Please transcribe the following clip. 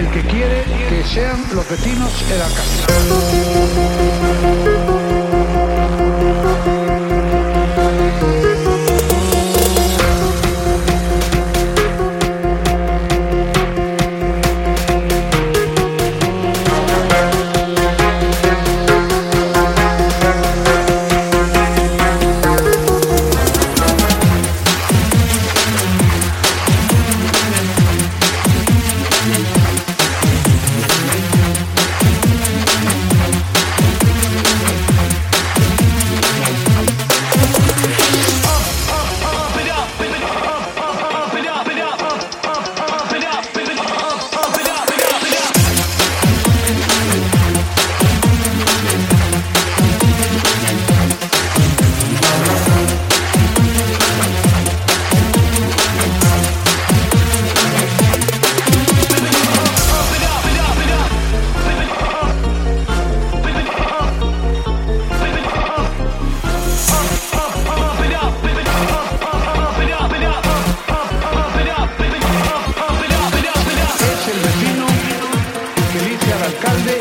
el que quiere que sean los vecinos el alcalde. Alcalde